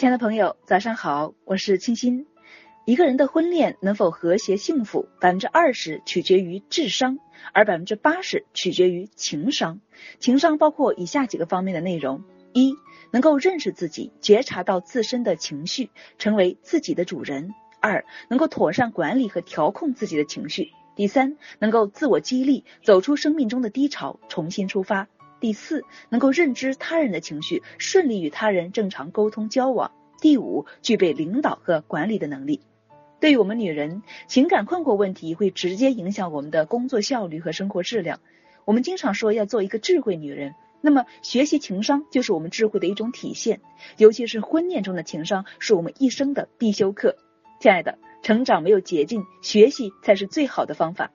亲爱的朋友，早上好，我是清新。一个人的婚恋能否和谐幸福，百分之二十取决于智商，而百分之八十取决于情商。情商包括以下几个方面的内容：一、能够认识自己，觉察到自身的情绪，成为自己的主人；二、能够妥善管理和调控自己的情绪；第三，能够自我激励，走出生命中的低潮，重新出发。第四，能够认知他人的情绪，顺利与他人正常沟通交往。第五，具备领导和管理的能力。对于我们女人，情感困惑问题会直接影响我们的工作效率和生活质量。我们经常说要做一个智慧女人，那么学习情商就是我们智慧的一种体现。尤其是婚恋中的情商，是我们一生的必修课。亲爱的，成长没有捷径，学习才是最好的方法。